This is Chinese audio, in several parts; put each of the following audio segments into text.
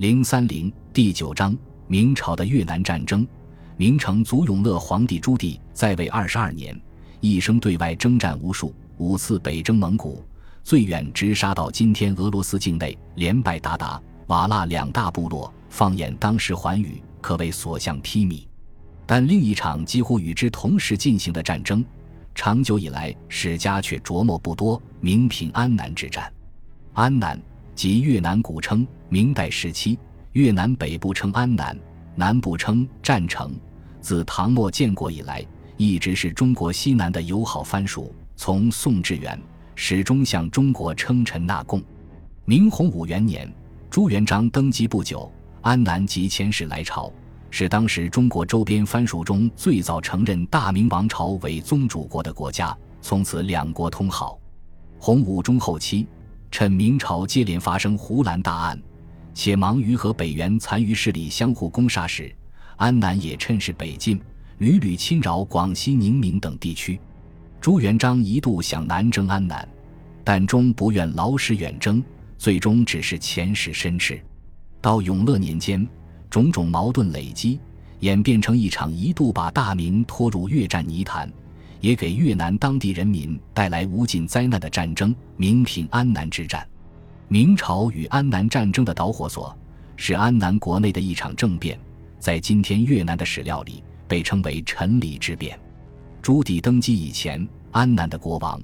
零三零第九章：明朝的越南战争。明成祖永乐皇帝朱棣在位二十二年，一生对外征战无数，五次北征蒙古，最远直杀到今天俄罗斯境内，连败鞑靼、瓦剌两大部落。放眼当时寰宇，可谓所向披靡。但另一场几乎与之同时进行的战争，长久以来史家却琢磨不多。明平安南之战，安南。即越南古称，明代时期越南北部称安南，南部称占城。自唐末建国以来，一直是中国西南的友好藩属。从宋至元，始终向中国称臣纳贡。明洪武元年，朱元璋登基不久，安南即遣使来朝，是当时中国周边藩属中最早承认大明王朝为宗主国的国家。从此两国通好。洪武中后期。趁明朝接连发生胡兰大案，且忙于和北元残余势力相互攻杀时，安南也趁势北进，屡屡侵扰广西宁明等地区。朱元璋一度想南征安南，但终不愿劳师远征，最终只是遣使申斥。到永乐年间，种种矛盾累积，演变成一场一度把大明拖入越战泥潭。也给越南当地人民带来无尽灾难的战争——明平安南之战。明朝与安南战争的导火索是安南国内的一场政变，在今天越南的史料里被称为陈李之变。朱棣登基以前，安南的国王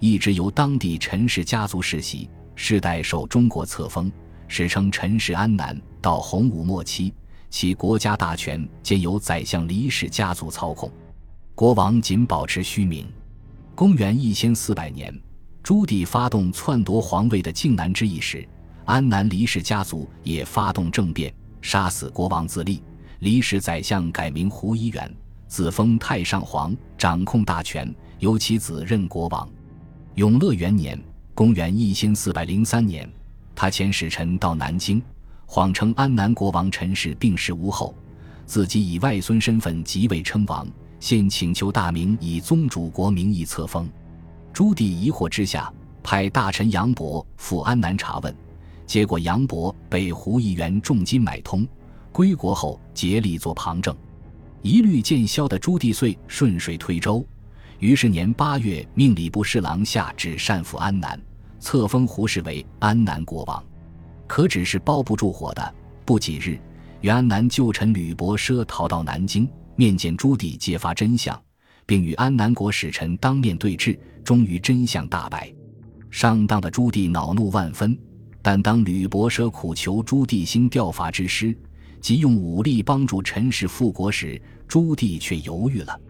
一直由当地陈氏家族世袭，世代受中国册封，史称陈氏安南。到洪武末期，其国家大权皆由宰相李氏家族操控。国王仅保持虚名。公元一千四百年，朱棣发动篡夺皇位的靖难之役时，安南李氏家族也发动政变，杀死国王自立。李氏宰相改名胡一元，自封太上皇，掌控大权，由其子任国王。永乐元年（公元一千四百零三年），他遣使臣到南京，谎称安南国王陈氏病逝无后，自己以外孙身份即位称王。现请求大明以宗主国名义册封，朱棣疑惑之下，派大臣杨伯赴安南查问，结果杨伯被胡一元重金买通，归国后竭力做旁证，一律见消的朱棣遂顺水推舟，于是年八月命礼部侍郎下旨善抚安南，册封胡氏为安南国王。可只是包不住火的，不几日，原安南旧臣吕伯奢逃到南京。面见朱棣，揭发真相，并与安南国使臣当面对质，终于真相大白。上当的朱棣恼怒万分，但当吕伯奢苦求朱棣兴调法之师，即用武力帮助陈氏复国时，朱棣却犹豫了。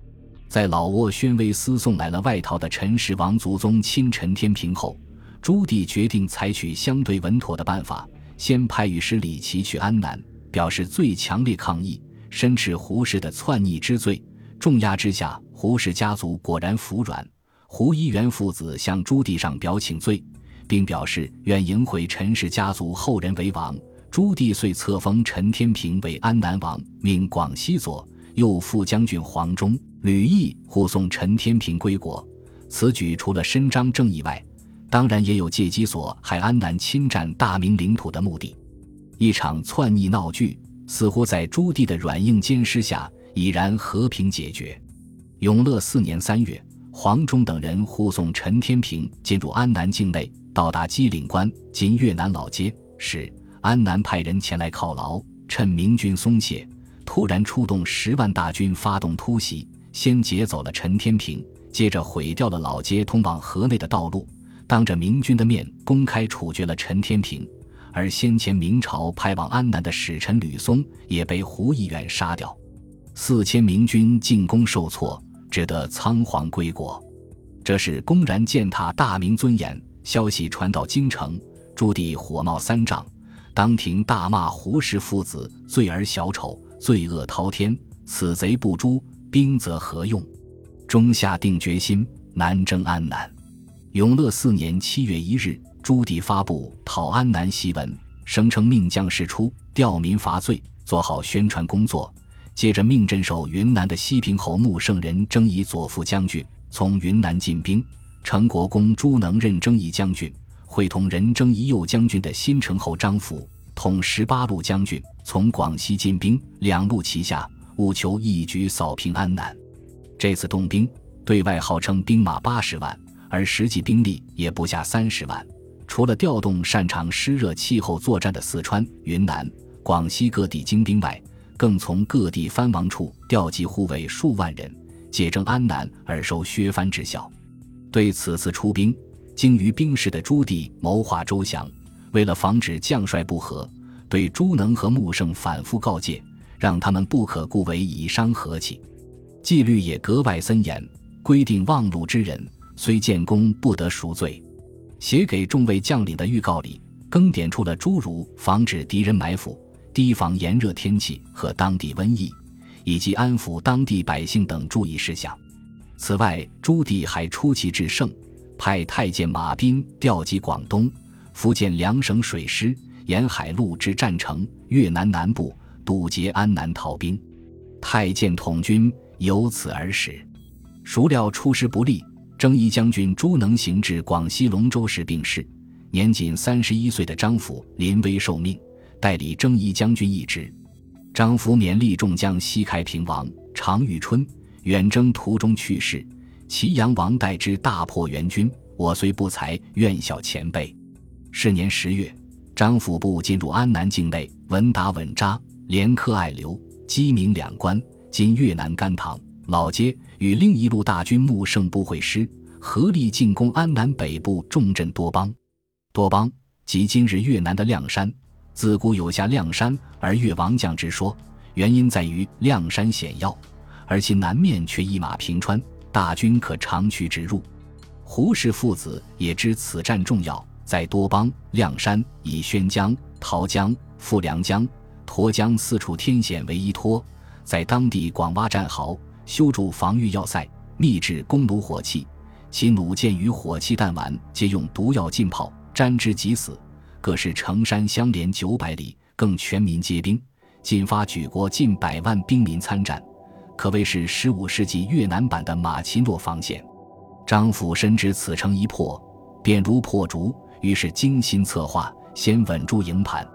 在老挝宣威司送来了外逃的陈氏王族宗亲陈天平后，朱棣决定采取相对稳妥的办法，先派御史李琦去安南，表示最强烈抗议。申斥胡氏的篡逆之罪，重压之下，胡氏家族果然服软。胡一元父子向朱棣上表请罪，并表示愿迎回陈氏家族后人为王。朱棣遂册封陈天平为安南王，命广西左右副将军黄忠、吕毅护送陈天平归国。此举除了伸张正义外，当然也有借机所害安南侵占大明领土的目的。一场篡逆闹剧。似乎在朱棣的软硬兼施下，已然和平解决。永乐四年三月，黄忠等人护送陈天平进入安南境内，到达鸡岭关（今越南老街）时，安南派人前来犒劳，趁明军松懈，突然出动十万大军发动突袭，先劫走了陈天平，接着毁掉了老街通往河内的道路，当着明军的面公开处决了陈天平。而先前明朝派往安南的使臣吕松也被胡一元杀掉，四千明军进攻受挫，只得仓皇归国。这是公然践踏大明尊严。消息传到京城，朱棣火冒三丈，当庭大骂胡氏父子罪而小丑，罪恶滔天，此贼不诛，兵则何用？终下定决心南征安南。永乐四年七月一日。朱棣发布讨安南檄文，声称命将士出，调民伐罪，做好宣传工作。接着命镇守云南的西平侯穆圣人征夷左副将军，从云南进兵。成国公朱能任征夷将军，会同任征夷右将军的新城侯张辅、统十八路将军，从广西进兵，两路齐下，务求一举扫平安南。这次动兵，对外号称兵马八十万，而实际兵力也不下三十万。除了调动擅长湿热气候作战的四川、云南、广西各地精兵外，更从各地藩王处调集护卫数万人，借征安南而收削藩之效。对此次出兵，精于兵事的朱棣谋划周详，为了防止将帅不和，对朱能和穆圣反复告诫，让他们不可故为以伤和气。纪律也格外森严，规定望路之人虽建功，不得赎罪。写给众位将领的预告里，更点出了诸如防止敌人埋伏。提防炎热天气和当地瘟疫，以及安抚当地百姓等注意事项。此外，朱棣还出奇制胜，派太监马彬调集广东、福建两省水师，沿海路至占城、越南南部，堵截安南逃兵。太监统军由此而始。孰料出师不利，征夷将军朱能行至广西龙州时病逝，年仅三十一岁的张辅临危受命。代理征夷将军一职，张福勉励众将西开平王常遇春远征途中去世，祁阳王代之大破元军，我虽不才，愿效前辈。是年十月，张辅部进入安南境内，稳打稳扎，连克爱留、鸡鸣两关（今越南甘棠）老街，与另一路大军穆圣部会师，合力进攻安南北部重镇多邦。多邦即今日越南的谅山。自古有下谅山而越王将之说，原因在于谅山险要，而其南面却一马平川，大军可长驱直入。胡氏父子也知此战重要，在多邦、谅山以宣江、桃江、富良江、沱江四处天险为依托，在当地广挖战壕，修筑防御要塞，秘制弓弩火器，其弩箭与火器弹丸皆用毒药浸泡，沾之即死。各是城山相连九百里，更全民皆兵，进发举国近百万兵民参战，可谓是十五世纪越南版的马奇诺防线。张辅深知此城一破，便如破竹，于是精心策划，先稳住营盘，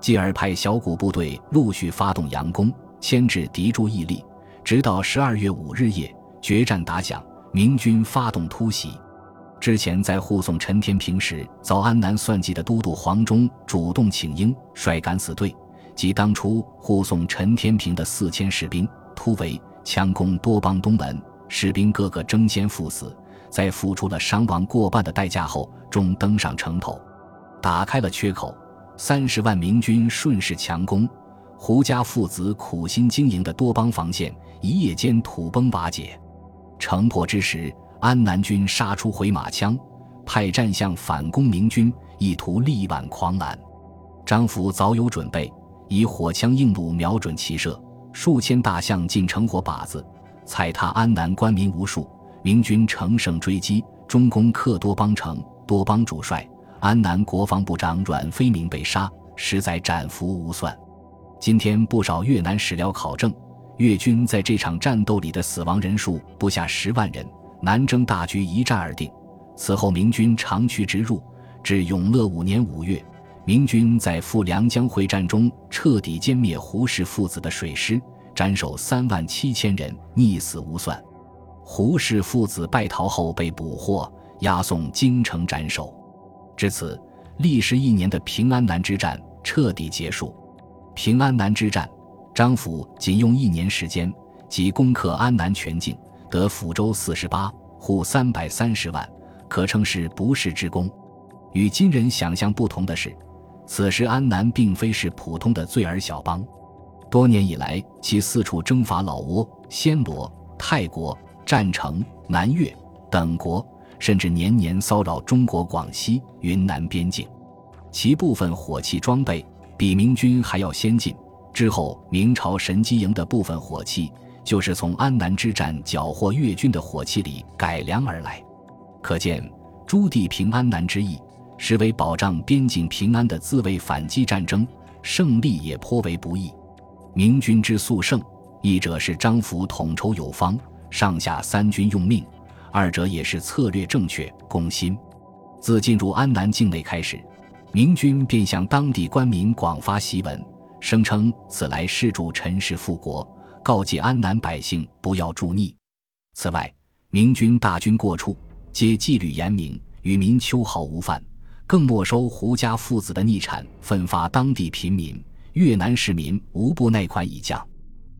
继而派小股部队陆续发动佯攻，牵制敌驻屹立，直到十二月五日夜，决战打响，明军发动突袭。之前在护送陈天平时遭安南算计的都督黄忠主动请缨，率敢死队及当初护送陈天平的四千士兵突围强攻多邦东门，士兵个个争先赴死，在付出了伤亡过半的代价后，终登上城头，打开了缺口。三十万明军顺势强攻，胡家父子苦心经营的多邦防线一夜间土崩瓦解。城破之时。安南军杀出回马枪，派战象反攻明军，意图力挽狂澜。张福早有准备，以火枪硬弩瞄准齐射，数千大象进城火靶子，踩踏安南官民无数。明军乘胜追击，中攻克多邦城。多邦主帅安南国防部长阮飞明被杀，实在斩俘无算。今天不少越南史料考证，越军在这场战斗里的死亡人数不下十万人。南征大局一战而定。此后，明军长驱直入，至永乐五年五月，明军在富良江会战中彻底歼灭胡氏父子的水师，斩首三万七千人，溺死无算。胡氏父子败逃后被捕获，押送京城斩首。至此，历时一年的平安南之战彻底结束。平安南之战，张辅仅用一年时间即攻克安南全境。得抚州四十八户三百三十万，可称是不世之功。与今人想象不同的是，此时安南并非是普通的罪儿小邦，多年以来，其四处征伐老挝、暹罗、泰国、占城、南越等国，甚至年年骚扰中国广西、云南边境。其部分火器装备比明军还要先进。之后，明朝神机营的部分火器。就是从安南之战缴获越军的火器里改良而来，可见朱棣平安南之役，实为保障边境平安的自卫反击战争，胜利也颇为不易。明军之速胜，一者是张辅统筹有方，上下三军用命；二者也是策略正确，攻心。自进入安南境内开始，明军便向当地官民广发檄文，声称此来是助陈氏复国，告诫安南百姓不要助逆。此外，明军大军过处，皆纪律严明，与民秋毫无犯，更没收胡家父子的逆产，分发当地贫民。越南市民无不耐款以降。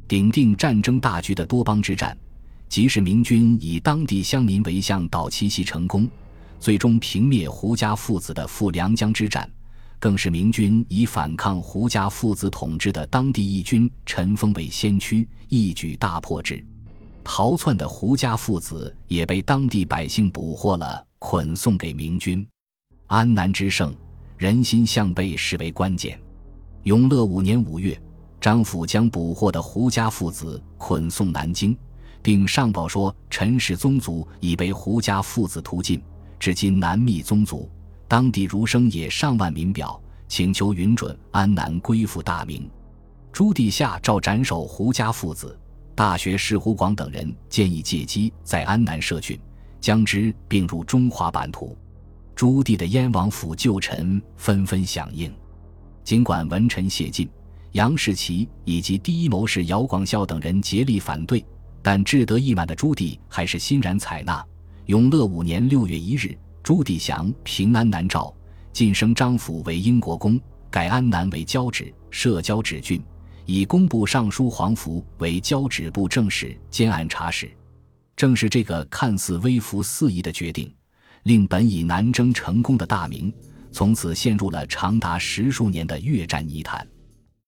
顶定战争大局的多邦之战，即使明军以当地乡民为向导奇袭成功。最终平灭胡家父子的富良江之战，更是明军以反抗胡家父子统治的当地义军陈峰为先驱，一举大破之。逃窜的胡家父子也被当地百姓捕获了，捆送给明军。安南之胜，人心向背视为关键。永乐五年五月，张府将捕获的胡家父子捆送南京，并上报说陈氏宗族已被胡家父子屠尽。至今南密宗族，当地儒生也上万民表，请求允准安南归附大明。朱棣下诏斩首胡家父子。大学士胡广等人建议借机在安南设郡，将之并入中华版图。朱棣的燕王府旧臣纷纷响应。尽管文臣谢晋、杨士奇以及第一谋士姚广孝等人竭力反对，但志得意满的朱棣还是欣然采纳。永乐五年六月一日，朱棣降平安南诏，晋升张府为英国公，改安南为交趾，设交趾郡，以工部尚书黄福为交趾部正使兼按察使。正是这个看似微服四夷的决定，令本已南征成功的大明，从此陷入了长达十数年的越战泥潭。